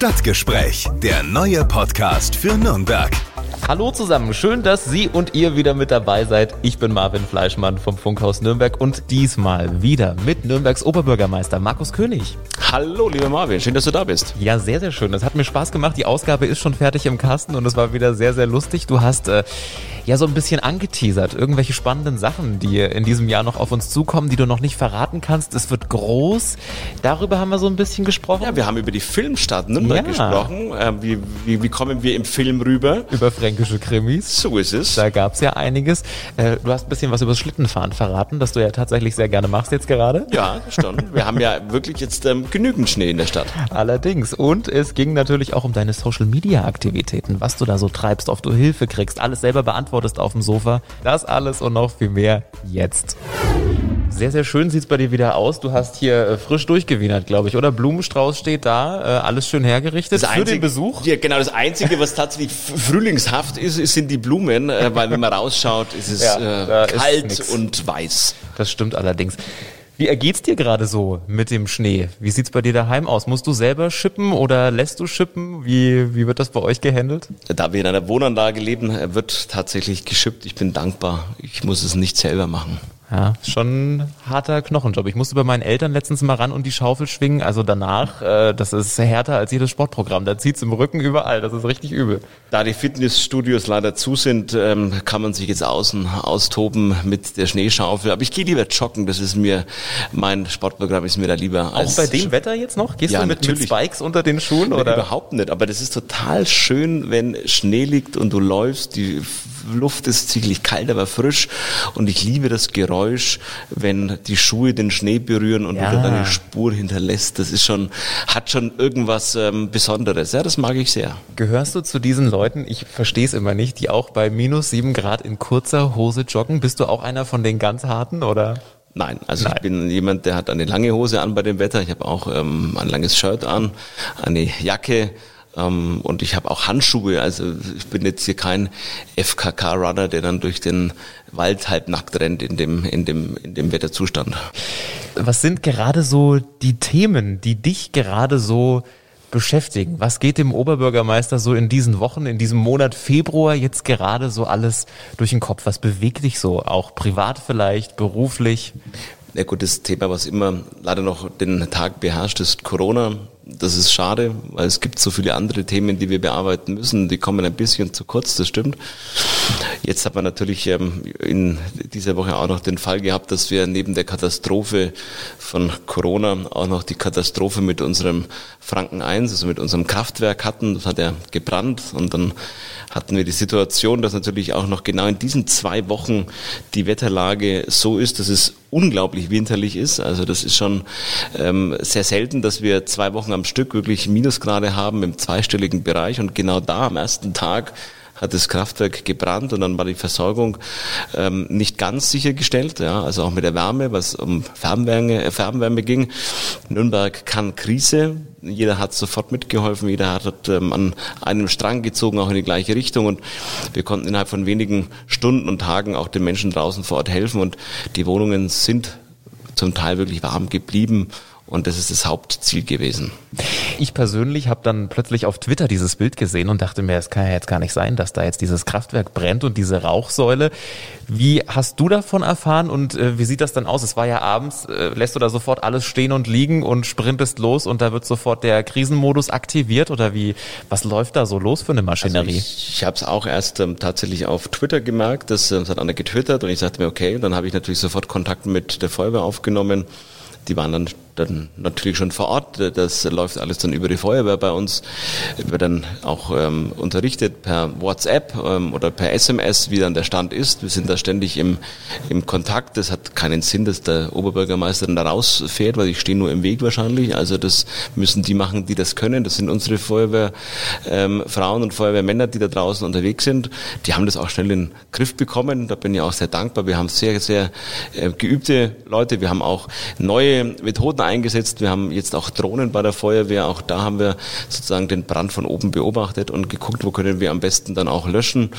Stadtgespräch, der neue Podcast für Nürnberg. Hallo zusammen, schön, dass Sie und ihr wieder mit dabei seid. Ich bin Marvin Fleischmann vom Funkhaus Nürnberg und diesmal wieder mit Nürnbergs Oberbürgermeister Markus König. Hallo, lieber Marvin, schön, dass du da bist. Ja, sehr, sehr schön. Das hat mir Spaß gemacht. Die Ausgabe ist schon fertig im Kasten und es war wieder sehr, sehr lustig. Du hast äh, ja so ein bisschen angeteasert, irgendwelche spannenden Sachen, die in diesem Jahr noch auf uns zukommen, die du noch nicht verraten kannst. Es wird groß. Darüber haben wir so ein bisschen gesprochen. Ja, wir haben über die Filmstadt Nürnberg Ja. gesprochen. Äh, wie, wie, wie kommen wir im Film rüber? über fränkische Krimis. So ist es. Da gab's ja einiges. Äh, du hast ein bisschen was über das Schlittenfahren verraten, das du ja tatsächlich sehr gerne machst jetzt gerade. Ja, stimmt. Wir haben ja wirklich jetzt ähm, genügend Schnee in der Stadt. Allerdings. Und es ging natürlich auch um deine Social Media Aktivitäten, was du da so treibst, ob du Hilfe kriegst, alles selber beantwortest auf dem Sofa. Das alles und noch viel mehr jetzt. Sehr, sehr schön sieht's bei dir wieder aus. Du hast hier äh, frisch durchgewienert, glaube ich, oder? Blumenstrauß steht da, äh, alles schön hergerichtet für den Besuch. Ja, genau. Das Einzige, was tatsächlich frühlingshaft ist, ist- sind die Blumen, äh, weil wenn man rausschaut, ist es Ja, kalt und weiß. Das stimmt allerdings. Wie ergeht's dir gerade so mit dem Schnee? Wie sieht's bei dir daheim aus? Musst du selber schippen oder lässt du schippen? Wie, wie wird das bei euch gehandelt? Da wir in einer Wohnanlage leben, äh, wird tatsächlich geschippt. Ich bin dankbar. Ich muss es nicht selber machen. Ja, schon ein harter Knochenjob. Ich musste bei meinen Eltern letztens mal ran und die Schaufel schwingen. Also danach, äh, das ist härter als jedes Sportprogramm. Da zieht's im Rücken überall. Das ist richtig übel. Da die Fitnessstudios leider zu sind, ähm, kann man sich jetzt außen austoben mit der Schneeschaufel. Aber ich gehe lieber joggen. Das ist mir, mein Sportprogramm ist mir da lieber. Auch als bei dem Wetter jetzt noch? Gehst Ja, du mit, mit. Spikes unter den Schuhen oder? Überhaupt nicht. Aber das ist total schön, wenn Schnee liegt und du läufst. Die Luft ist ziemlich kalt, aber frisch. Und ich liebe das Geräusch, wenn die Schuhe den Schnee berühren und Ja. du dann eine Spur hinterlässt. Das ist schon, hat schon irgendwas ähm, Besonderes. Ja, das mag ich sehr. Gehörst du zu diesen Leuten, ich verstehe es immer nicht, die auch bei minus sieben Grad in kurzer Hose joggen? Bist du auch einer von den ganz harten oder? Nein, also Nein. ich bin jemand, der hat eine lange Hose an bei dem Wetter. Ich habe auch ähm, ein langes Shirt an, eine Jacke ähm, und ich habe auch Handschuhe. Also ich bin jetzt hier kein FKK-Runner, der dann durch den Wald halb nackt rennt in dem, in dem, in dem Wetterzustand. Was sind gerade so die Themen, die dich gerade so beschäftigen? Was geht dem Oberbürgermeister so in diesen Wochen, in diesem Monat Februar jetzt gerade so alles durch den Kopf? Was bewegt dich so? Auch privat vielleicht, beruflich? Ja gut, das Thema, was immer leider noch den Tag beherrscht, ist Corona. Das ist schade, weil es gibt so viele andere Themen, die wir bearbeiten müssen. Die kommen ein bisschen zu kurz, das stimmt. Jetzt hat man natürlich ähm, in dieser Woche auch noch den Fall gehabt, dass wir neben der Katastrophe von Corona auch noch die Katastrophe mit unserem Franken 1, also mit unserem Kraftwerk hatten. Das hat ja gebrannt und dann hatten wir die Situation, dass natürlich auch noch genau in diesen zwei Wochen die Wetterlage so ist, dass es unglaublich winterlich ist. Also das ist schon ähm, sehr selten, dass wir zwei Wochen am Stück wirklich Minusgrade haben im zweistelligen Bereich. Und genau da am ersten Tag hat das Kraftwerk gebrannt und dann war die Versorgung ähm, nicht ganz sichergestellt, ja, also auch mit der Wärme, was um Fernwärme, äh, Fernwärme ging. Nürnberg kann Krise, jeder hat sofort mitgeholfen, jeder hat ähm, an einem Strang gezogen, auch in die gleiche Richtung. Und wir konnten innerhalb von wenigen Stunden und Tagen auch den Menschen draußen vor Ort helfen. Und die Wohnungen sind zum Teil wirklich warm geblieben und das ist das Hauptziel gewesen. Ich persönlich habe dann plötzlich auf Twitter dieses Bild gesehen und dachte mir, es kann ja jetzt gar nicht sein, dass da jetzt dieses Kraftwerk brennt und diese Rauchsäule. Wie hast du davon erfahren und äh, wie sieht das dann aus? Es war ja abends, äh, lässt du da sofort alles stehen und liegen und sprintest los und da wird sofort der Krisenmodus aktiviert oder wie, was läuft da so los für eine Maschinerie? Also ich ich habe es auch erst ähm, tatsächlich auf Twitter gemerkt, das, ähm, das hat einer getwittert und ich sagte mir, okay, dann habe ich natürlich sofort Kontakt mit der Feuerwehr aufgenommen. Die waren dann, dann natürlich schon vor Ort. Das läuft alles dann über die Feuerwehr bei uns. Wird dann auch ähm, unterrichtet per WhatsApp ähm, oder per SMS, wie dann der Stand ist. Wir sind da ständig im, im Kontakt. Das hat keinen Sinn, dass der Oberbürgermeister dann da rausfährt, weil ich stehe nur im Weg wahrscheinlich. Also das müssen die machen, die das können. Das sind unsere Feuerwehr ähm, und Feuerwehrmänner, die da draußen unterwegs sind. Die haben das auch schnell in den Griff bekommen. Da bin ich auch sehr dankbar. Wir haben sehr, sehr äh, geübte Leute. Wir haben auch neue Methoden eingesetzt. Wir haben jetzt auch Drohnen bei der Feuerwehr. Auch da haben wir sozusagen den Brand von oben beobachtet und geguckt, wo können wir am besten dann auch löschen.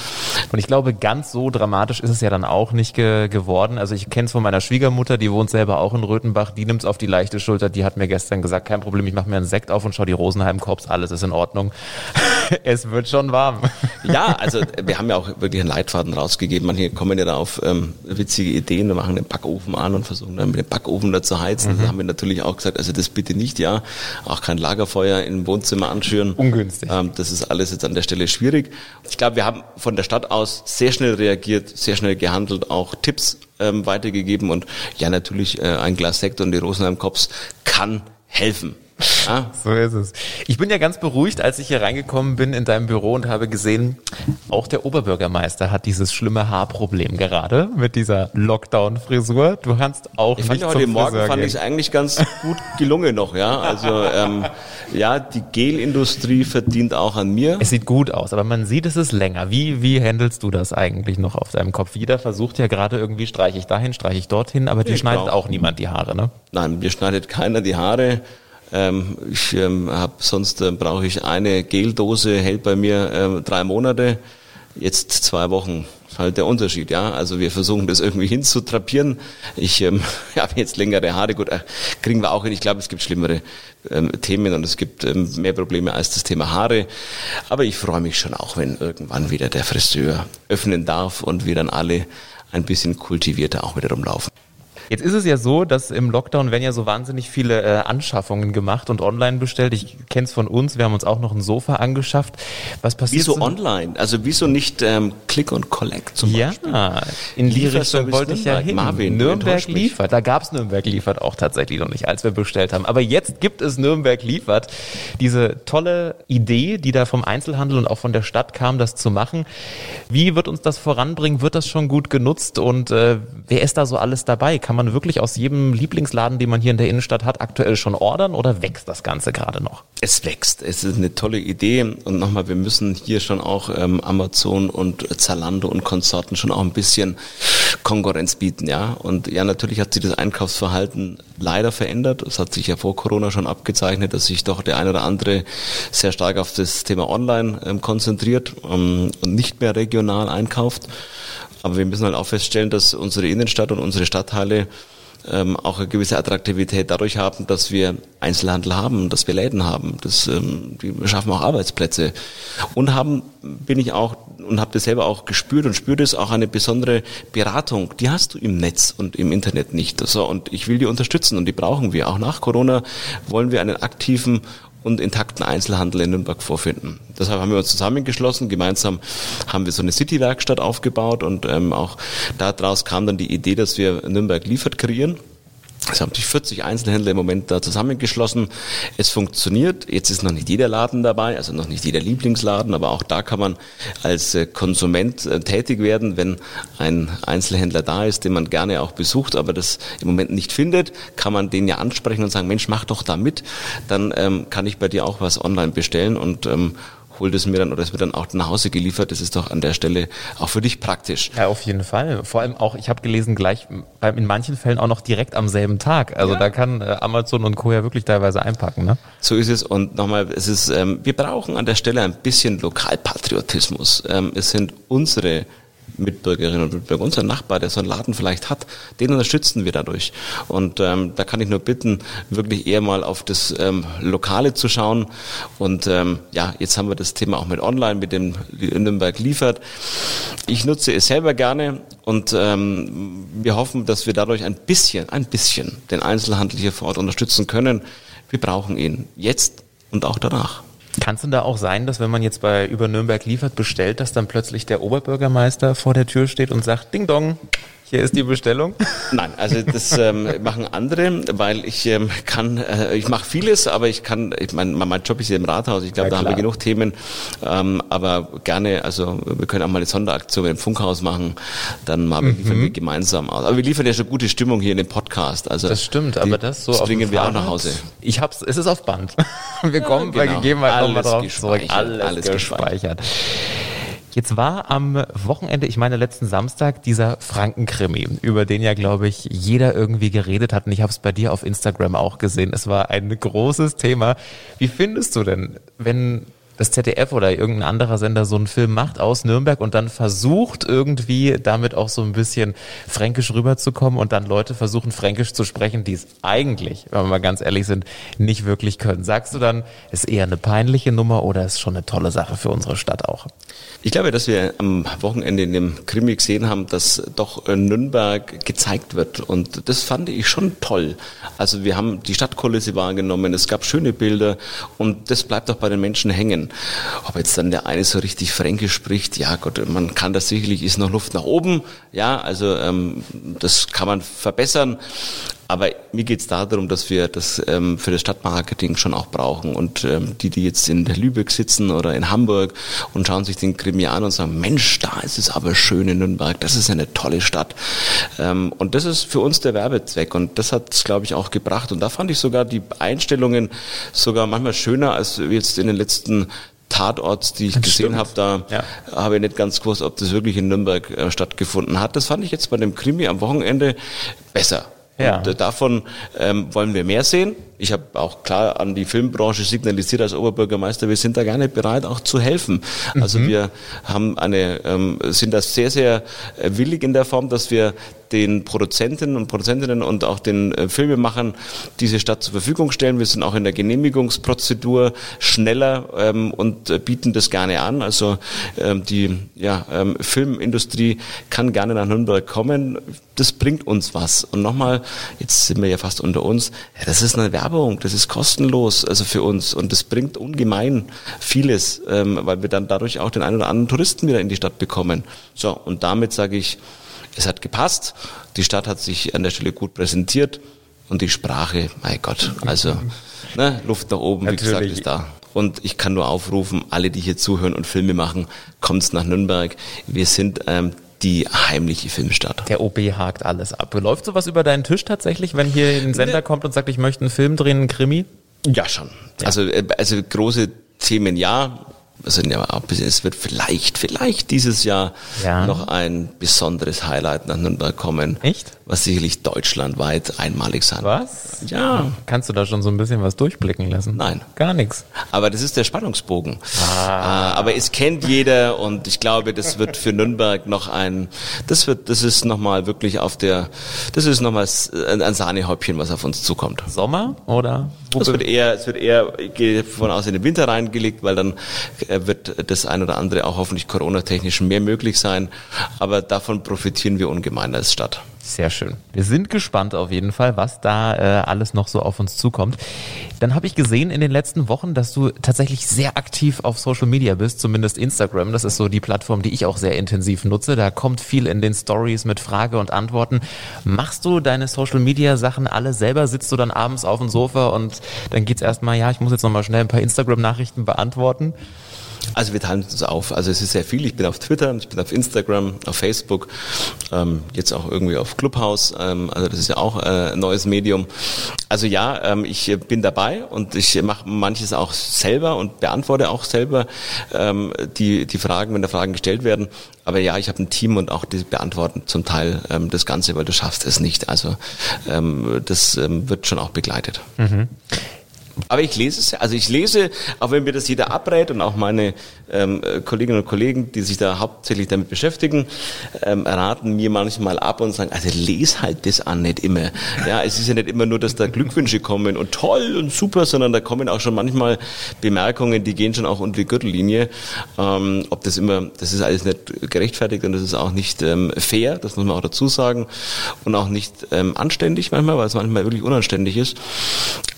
Und ich glaube, ganz so dramatisch ist es ja dann auch nicht ge geworden. Also ich kenne es von meiner Schwiegermutter, die wohnt selber auch in Röthenbach. Die nimmt es auf die leichte Schulter. Die hat mir gestern gesagt, kein Problem, ich mache mir einen Sekt auf und schau die Rosenheim-Korps, alles ist in Ordnung. es wird schon warm. Ja, also wir haben ja auch wirklich einen Leitfaden rausgegeben. Manche kommen ja da auf ähm, witzige Ideen, wir machen den Backofen an und versuchen dann mit dem Backofen da zu heizen. Mhm. Da haben wir natürlich auch gesagt, also das bitte nicht, ja. Auch kein Lagerfeuer im Wohnzimmer anschüren. Ungünstig. Ähm, das ist alles jetzt an der Stelle schwierig. Ich glaube, wir haben von der Stadt aus sehr schnell reagiert, sehr schnell gehandelt, auch Tipps ähm, weitergegeben und ja, natürlich äh, ein Glas Sekt und die Rosenheim Cops kann helfen. Ah. So ist es. Ich bin ja ganz beruhigt, als ich hier reingekommen bin in deinem Büro und habe gesehen, auch der Oberbürgermeister hat dieses schlimme Haarproblem gerade mit dieser Lockdown-Frisur. Du kannst auch ich nicht fand heute Morgen Friseur fand ich es eigentlich ganz gut gelungen noch, ja. Also ähm, ja, die Gelindustrie verdient auch an mir. Es sieht gut aus, aber man sieht, es ist länger. Wie wie handelst du das eigentlich noch auf deinem Kopf? Jeder versucht ja gerade irgendwie streiche ich dahin, streiche ich dorthin, aber die schneidet auch niemand die Haare, ne? Nein, mir schneidet keiner die Haare. Ähm, ich ähm, habe sonst äh, brauche ich eine Geldose, hält bei mir äh, drei Monate, jetzt zwei Wochen. Halt der Unterschied, ja. Also wir versuchen das irgendwie hinzutrapieren. Ich ähm, habe jetzt längere Haare, gut, äh, kriegen wir auch hin. Ich glaube, es gibt schlimmere ähm, Themen und es gibt ähm, mehr Probleme als das Thema Haare. Aber ich freue mich schon auch, wenn irgendwann wieder der Friseur öffnen darf und wir dann alle ein bisschen kultivierter auch wieder rumlaufen. Jetzt ist es ja so, dass im Lockdown werden ja so wahnsinnig viele äh, Anschaffungen gemacht und online bestellt. Ich kenne es von uns, wir haben uns auch noch ein Sofa angeschafft. Was passiert? Wieso online? Also wieso nicht ähm, Click und Collect zum ja, Beispiel? Ja, in die Richtung wollte ich ja hin. Marvin, Nürnberg liefert. Da gab es Nürnberg liefert auch tatsächlich noch nicht, als wir bestellt haben. Aber jetzt gibt es Nürnberg liefert. Diese tolle Idee, die da vom Einzelhandel und auch von der Stadt kam, das zu machen. Wie wird uns das voranbringen? Wird das schon gut genutzt? Und äh, wer ist da so alles dabei? Kann man man wirklich aus jedem Lieblingsladen, den man hier in der Innenstadt hat, aktuell schon ordern oder wächst das Ganze gerade noch? Es wächst. Es ist eine tolle Idee. Und nochmal, wir müssen hier schon auch ähm, Amazon und Zalando und Konsorten schon auch ein bisschen Konkurrenz bieten, ja. Und ja, natürlich hat sich das Einkaufsverhalten leider verändert. Es hat sich ja vor Corona schon abgezeichnet, dass sich doch der eine oder andere sehr stark auf das Thema Online ähm, konzentriert ähm, und nicht mehr regional einkauft. Aber wir müssen halt auch feststellen, dass unsere Innenstadt und unsere Stadtteile ähm, auch eine gewisse Attraktivität dadurch haben, dass wir Einzelhandel haben, dass wir Läden haben. Das, ähm, die schaffen auch Arbeitsplätze. Und haben, bin ich auch und habe das selber auch gespürt und spürt es auch eine besondere Beratung. Die hast du im Netz und im Internet nicht. So, und ich will die unterstützen und die brauchen wir. Auch nach Corona wollen wir einen aktiven und intakten Einzelhandel in Nürnberg vorfinden. Deshalb haben wir uns zusammengeschlossen. Gemeinsam haben wir so eine City-Werkstatt aufgebaut und ähm, auch daraus kam dann die Idee, dass wir Nürnberg liefert kreieren. Es haben sich 40 Einzelhändler im Moment da zusammengeschlossen. Es funktioniert. Jetzt ist noch nicht jeder Laden dabei, also noch nicht jeder Lieblingsladen, aber auch da kann man als äh, Konsument äh, tätig werden, wenn ein Einzelhändler da ist, den man gerne auch besucht, aber das im Moment nicht findet, kann man den ja ansprechen und sagen, Mensch, mach doch da mit. Dann ähm, kann ich bei dir auch was online bestellen und ähm, holt es mir dann oder es wird dann auch nach Hause geliefert. Das ist doch an der Stelle auch für dich praktisch. Ja, auf jeden Fall. Vor allem auch, ich habe gelesen, gleich in manchen Fällen auch noch direkt am selben Tag. Also ja. da kann äh, Amazon und Co. ja wirklich teilweise einpacken. Ne? So ist es. Und nochmal, es ist, ähm, wir brauchen an der Stelle ein bisschen Lokalpatriotismus. Ähm, es sind unsere Mitbürgerinnen und Mitbürger, unser Nachbar, der so einen Laden vielleicht hat, den unterstützen wir dadurch. Und ähm, da kann ich nur bitten, wirklich eher mal auf das ähm, Lokale zu schauen. Und ähm, ja, jetzt haben wir das Thema auch mit Online, mit dem Nürnberg liefert. Ich nutze es selber gerne und ähm, wir hoffen, dass wir dadurch ein bisschen, ein bisschen den Einzelhandel hier vor Ort unterstützen können. Wir brauchen ihn jetzt und auch danach. Kann es denn da auch sein, dass wenn man jetzt bei über Nürnberg liefert bestellt, dass dann plötzlich der Oberbürgermeister vor der Tür steht und sagt, Ding Dong, hier ist die Bestellung? Nein, also das ähm, machen andere, weil ich ähm, kann, äh, ich mache vieles, aber ich kann, ich mein, mein Job ist hier im Rathaus, ich glaube, ja, da haben wir genug Themen, ähm, aber gerne, also wir können auch mal eine Sonderaktion im Funkhaus machen, dann mal mhm. liefern wir gemeinsam aus. Aber wir liefern ja schon gute Stimmung hier in dem Podcast. Also das stimmt, aber das so bringen wir auch nach Hause. Ich hab's, es ist auf Band. Wir kommen ja, genau. bei Gegebenheit nochmal drauf zurück. Alles, alles gespeichert. gespeichert. Jetzt war am Wochenende, ich meine letzten Samstag, dieser Frankenkrimi, über den ja, glaube ich, jeder irgendwie geredet hat. Und ich habe es bei dir auf Instagram auch gesehen. Es war ein großes Thema. Wie findest du denn, wenn das ZDF oder irgendein anderer Sender so einen Film macht aus Nürnberg und dann versucht irgendwie damit auch so ein bisschen fränkisch rüberzukommen und dann Leute versuchen fränkisch zu sprechen, die es eigentlich, wenn wir mal ganz ehrlich sind, nicht wirklich können. Sagst du dann, ist eher eine peinliche Nummer oder ist schon eine tolle Sache für unsere Stadt auch? Ich glaube, dass wir am Wochenende in dem Krimi gesehen haben, dass doch Nürnberg gezeigt wird und das fand ich schon toll. Also wir haben die Stadtkulisse wahrgenommen, es gab schöne Bilder und das bleibt auch bei den Menschen hängen. Ob jetzt dann der eine so richtig Fränkisch spricht, ja Gott, man kann das sicherlich, ist noch Luft nach oben, ja, also ähm, das kann man verbessern. Aber mir geht es darum, dass wir das ähm, für das Stadtmarketing schon auch brauchen. Und ähm, die, die jetzt in Lübeck sitzen oder in Hamburg und schauen sich den Krimi an und sagen, Mensch, da ist es aber schön in Nürnberg, das ist eine tolle Stadt. Ähm, und das ist für uns der Werbezweck. Und das hat es, glaube ich, auch gebracht. Und da fand ich sogar die Einstellungen sogar manchmal schöner als jetzt in den letzten Tatorts, die ich das gesehen habe, da ja. habe ich nicht ganz gewusst, ob das wirklich in Nürnberg äh, stattgefunden hat. Das fand ich jetzt bei dem Krimi am Wochenende besser. Ja. Und äh, davon ähm, wollen wir mehr sehen. Ich habe auch klar an die Filmbranche signalisiert als Oberbürgermeister, wir sind da gerne bereit, auch zu helfen. Also mhm. wir haben eine, ähm, sind da sehr, sehr äh, willig in der Form, dass wir den Produzenten und Produzentinnen und auch den äh, Filmemachern diese Stadt zur Verfügung stellen. Wir sind auch in der Genehmigungsprozedur schneller ähm, und äh, bieten das gerne an. Also ähm, die ja, ähm, Filmindustrie kann gerne nach Nürnberg kommen. Das bringt uns was. Und nochmal, jetzt sind wir ja fast unter uns, ja, das ist eine Werbung, das ist kostenlos also für uns und das bringt ungemein vieles, ähm, weil wir dann dadurch auch den einen oder anderen Touristen wieder in die Stadt bekommen. So, und damit sage ich, es hat gepasst. Die Stadt hat sich an der Stelle gut präsentiert und die Sprache, mein Gott, also ne, Luft nach oben, Natürlich. wie gesagt, ist da. Und ich kann nur aufrufen, alle, die hier zuhören und Filme machen, kommt's nach Nürnberg. Wir sind ähm, die heimliche Filmstadt. Der OB hakt alles ab. Läuft sowas über deinen Tisch tatsächlich, wenn hier ein Sender kommt und sagt, ich möchte einen Film drehen, einen Krimi? Ja, schon. Ja. Also, äh, also große Themen ja, also es wird vielleicht, vielleicht dieses Jahr ja. noch ein besonderes Highlight nach Nürnberg kommen. Echt? Was sicherlich deutschlandweit einmalig sein Was? Ja. Kannst du da schon so ein bisschen was durchblicken lassen? Nein. Gar nichts. Aber das ist der Spannungsbogen. Ah. Aber es kennt jeder und ich glaube, das wird für Nürnberg noch ein, das wird, das ist nochmal wirklich auf der, das ist nochmal ein Sahnehäubchen, was auf uns zukommt. Sommer oder? Es wird eher, es wird eher, ich gehe davon aus, in den Winter reingelegt, weil dann wird das ein oder andere auch hoffentlich Corona-technisch mehr möglich sein. Aber davon profitieren wir ungemein als Stadt. Sehr schön. Wir sind gespannt auf jeden Fall, was da äh, alles noch so auf uns zukommt. Dann habe ich gesehen in den letzten Wochen, dass du tatsächlich sehr aktiv auf Social Media bist, zumindest Instagram. Das ist so die Plattform, die ich auch sehr intensiv nutze. Da kommt viel in den Stories mit Frage und Antworten. Machst du deine Social Media Sachen alle selber? Sitzt du dann abends auf dem Sofa und dann geht's erstmal, ja, ich muss jetzt nochmal schnell ein paar Instagram Nachrichten beantworten? Also wir teilen uns auf. Also es ist sehr viel. Ich bin auf Twitter, ich bin auf Instagram, auf Facebook, ähm, jetzt auch irgendwie auf Clubhouse. Ähm, also das ist ja auch äh, ein neues Medium. Also ja, ähm, ich bin dabei und ich mache manches auch selber und beantworte auch selber ähm, die, die Fragen, wenn da Fragen gestellt werden. Aber ja, ich habe ein Team und auch die beantworten zum Teil ähm, das Ganze, weil du schaffst es nicht. Also ähm, das ähm, wird schon auch begleitet. Mhm. Aber ich lese es, also ich lese, auch wenn mir das jeder abrät und auch meine ähm, Kolleginnen und Kollegen, die sich da hauptsächlich damit beschäftigen, ähm, raten mir manchmal ab und sagen, also lese halt das an, nicht immer. Ja, es ist ja nicht immer nur, dass da Glückwünsche kommen und toll und super, sondern da kommen auch schon manchmal Bemerkungen, die gehen schon auch unter die Gürtellinie. Ähm, ob das immer, das ist alles nicht gerechtfertigt und das ist auch nicht ähm, fair, das muss man auch dazu sagen und auch nicht ähm, anständig manchmal, weil es manchmal wirklich unanständig ist.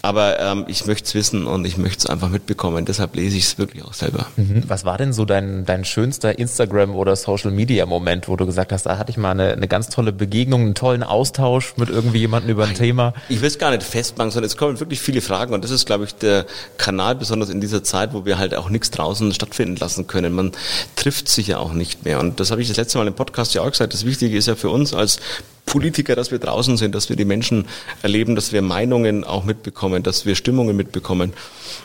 Aber ähm, ich möchte es wissen und ich möchte es einfach mitbekommen. Deshalb lese ich es wirklich auch selber. Mhm. Was war denn so dein, dein schönster Instagram- oder Social-Media-Moment, wo du gesagt hast, da hatte ich mal eine, eine ganz tolle Begegnung, einen tollen Austausch mit irgendwie jemandem über ein Thema? Ich will es gar nicht festmachen, sondern es kommen wirklich viele Fragen und das ist, glaube ich, der Kanal, besonders in dieser Zeit, wo wir halt auch nichts draußen stattfinden lassen können. Man trifft sich ja auch nicht mehr und das habe ich das letzte Mal im Podcast ja auch gesagt. Das Wichtige ist ja für uns als Politiker, dass wir draußen sind, dass wir die Menschen erleben, dass wir Meinungen auch mitbekommen, dass wir Stimmungen mitbekommen.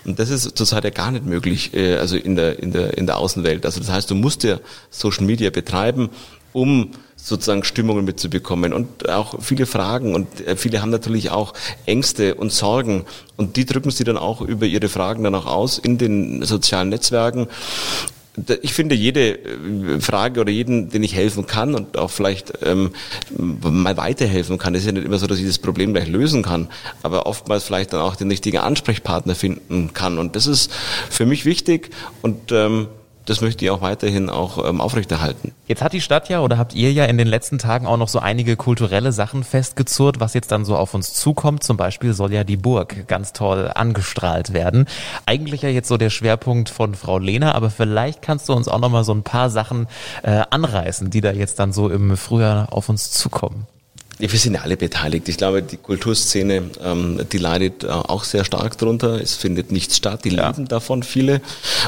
Und das ist zurzeit ja gar nicht möglich, äh, also in der, in der, in der Außenwelt. Also das heißt, du musst ja Social Media betreiben, um sozusagen Stimmungen mitzubekommen und auch viele Fragen und äh, viele haben natürlich auch Ängste und Sorgen und die drücken sie dann auch über ihre Fragen dann auch aus in den sozialen Netzwerken ich finde jede äh, Frage oder jeden, den ich helfen kann und auch vielleicht ähm, mal weiterhelfen kann, ist ja nicht immer so, dass ich das Problem gleich lösen kann, aber oftmals vielleicht dann auch den richtigen Ansprechpartner finden kann. Und das ist für mich wichtig und ähm, das möchte ich auch weiterhin auch ähm, aufrechterhalten. Jetzt hat die Stadt ja oder habt ihr ja in den letzten Tagen auch noch so einige kulturelle Sachen festgezurrt, was jetzt dann so auf uns zukommt. Zum Beispiel soll ja die Burg ganz toll angestrahlt werden. Eigentlich ja jetzt so der Schwerpunkt von Frau Lehner, aber vielleicht kannst du uns auch noch mal so ein paar Sachen äh, anreißen, die da jetzt dann so im Frühjahr auf uns zukommen. Ja, wir sind ja alle beteiligt. Ich glaube, die Kulturszene, ähm, die leidet äh, auch sehr stark drunter. Es findet nichts statt. Die ja. leben davon viele.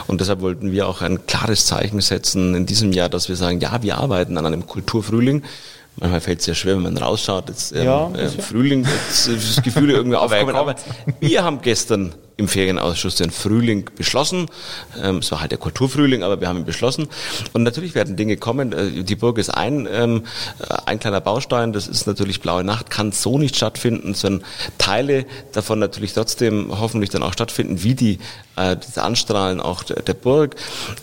Und deshalb wollten wir auch ein klares Zeichen setzen in diesem Jahr, dass wir sagen, ja, wir arbeiten an einem Kulturfrühling. Manchmal fällt es sehr schwer, wenn man rausschaut. Jetzt, ähm, ja, äh, Frühling, jetzt, das Gefühle irgendwie aufkommen. Aber wir haben gestern im Ferienausschuss den Frühling beschlossen. Ähm, es war halt der Kulturfrühling, aber wir haben ihn beschlossen. Und natürlich werden Dinge kommen. Äh, die Burg ist ein, ähm, ein kleiner Baustein. Das ist natürlich Blaue Nacht, kann so nicht stattfinden, sondern Teile davon natürlich trotzdem hoffentlich dann auch stattfinden, wie die äh, das Anstrahlen auch der, der Burg.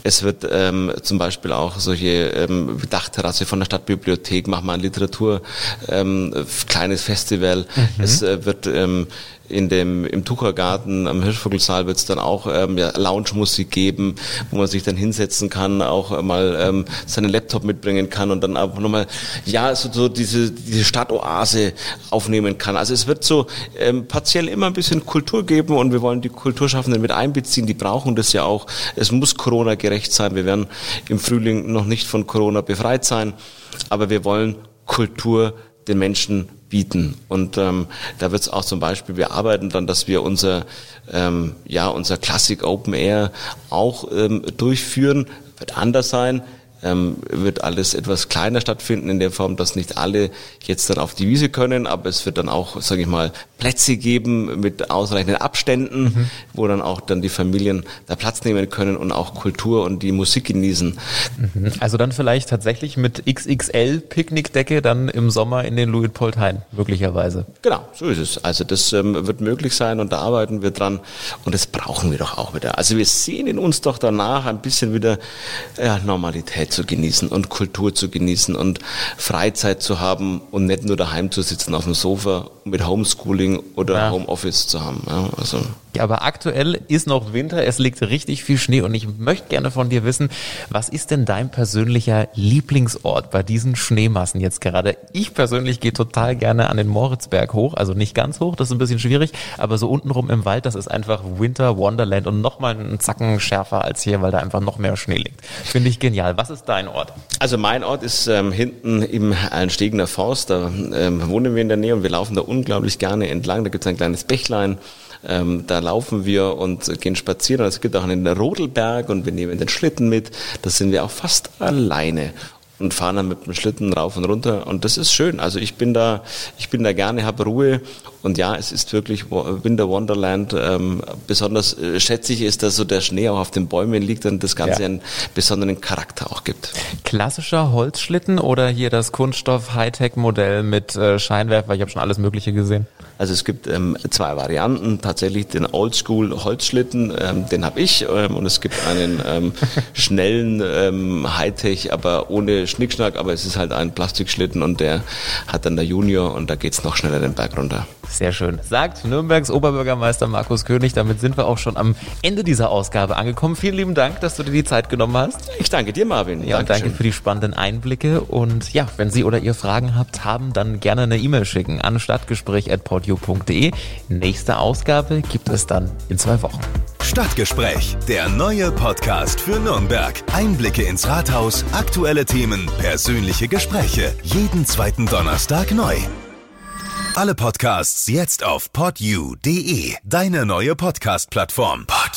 Es wird ähm, zum Beispiel auch solche ähm, Dachterrasse von der Stadtbibliothek, machen wir ein Literatur, ähm, kleines Festival. Mhm. Es äh, wird ähm, in dem, im Tuchergarten am Hirschvogelsaal wird es dann auch ähm, ja, Lounge-Musik geben, wo man sich dann hinsetzen kann, auch mal ähm, seinen Laptop mitbringen kann und dann auch nochmal, ja, so, so diese, diese Stadtoase aufnehmen kann. Also es wird so ähm, partiell immer ein bisschen Kultur geben und wir wollen die Kulturschaffenden mit einbeziehen, die brauchen das ja auch. Es muss Corona gerecht sein. Wir werden im Frühling noch nicht von Corona befreit sein, aber wir wollen Kultur den Menschen bieten. Und ähm, da wird es auch zum Beispiel, wir arbeiten dann, dass wir unser, ähm, ja, unser Classic Open Air auch ähm, durchführen, wird anders sein ähm, wird alles etwas kleiner stattfinden in der Form, dass nicht alle jetzt dann auf die Wiese können, aber es wird dann auch, sage ich mal, Plätze geben mit ausreichenden Abständen, mhm. wo dann auch dann die Familien da Platz nehmen können und auch Kultur und die Musik genießen. Mhm. Also dann vielleicht tatsächlich mit XXL Picknickdecke dann im Sommer in den Luitpoldhain möglicherweise. Genau, so ist es. Also das ähm, wird möglich sein und da arbeiten wir dran und das brauchen wir doch auch wieder. Also wir sehen in uns doch danach ein bisschen wieder ja, Normalität Freiheit zu genießen und Kultur zu genießen und Freizeit zu haben und nicht nur daheim zu sitzen auf dem Sofa mit Homeschooling oder ja. Homeoffice zu haben. Ja, also. ja, aber aktuell ist noch Winter, es liegt richtig viel Schnee und ich möchte gerne von dir wissen, was ist denn dein persönlicher Lieblingsort bei diesen Schneemassen jetzt gerade? Ich persönlich gehe total gerne an den Moritzberg hoch, also nicht ganz hoch, das ist ein bisschen schwierig, aber so untenrum im Wald, das ist einfach Winter Wonderland und nochmal einen Zacken schärfer als hier, weil da einfach noch mehr Schnee liegt. Finde ich genial. Was ist dein Ort? Also mein Ort ist ähm, hinten im Einstegener Forst, da ähm, wohnen wir in der Nähe und wir laufen da unglaublich gerne entlang. Da gibt es ein kleines Bächlein. Ähm, da laufen wir und gehen spazieren. Es gibt auch einen Rodelberg und wir nehmen den Schlitten mit. Da sind wir auch fast alleine und fahren dann mit dem Schlitten rauf und runter und das ist schön. Also ich bin da, ich bin da gerne, habe Ruhe und ja, es ist wirklich Winter Wonderland. Ähm, besonders äh, schätze ich ist, dass so der Schnee auch auf den Bäumen liegt und das Ganze ja. einen besonderen Charakter auch gibt. Klassischer Holzschlitten oder hier das Kunststoff Hightech Modell mit äh, Scheinwerfer? Ich habe schon alles Mögliche gesehen. Also es gibt ähm, zwei Varianten, tatsächlich den Oldschool Holzschlitten, ähm, den habe ich ähm, und es gibt einen ähm, schnellen ähm, Hightech, aber ohne Schnickschnack, aber es ist halt ein Plastikschlitten und der hat dann der Junior und da geht's noch schneller den Berg runter. Sehr schön. Sagt Nürnbergs Oberbürgermeister Markus König. Damit sind wir auch schon am Ende dieser Ausgabe angekommen. Vielen lieben Dank, dass du dir die Zeit genommen hast. Ich danke dir, Marvin. Ja, und danke für die spannenden Einblicke. Und ja, wenn Sie oder ihr Fragen habt, haben, dann gerne eine E-Mail schicken an stadtgespräch.podio.de. Nächste Ausgabe gibt es dann in zwei Wochen. Stadtgespräch, der neue Podcast für Nürnberg. Einblicke ins Rathaus, aktuelle Themen, persönliche Gespräche. Jeden zweiten Donnerstag neu. Alle Podcasts jetzt auf podyou.de, deine neue Podcast-Plattform. Pod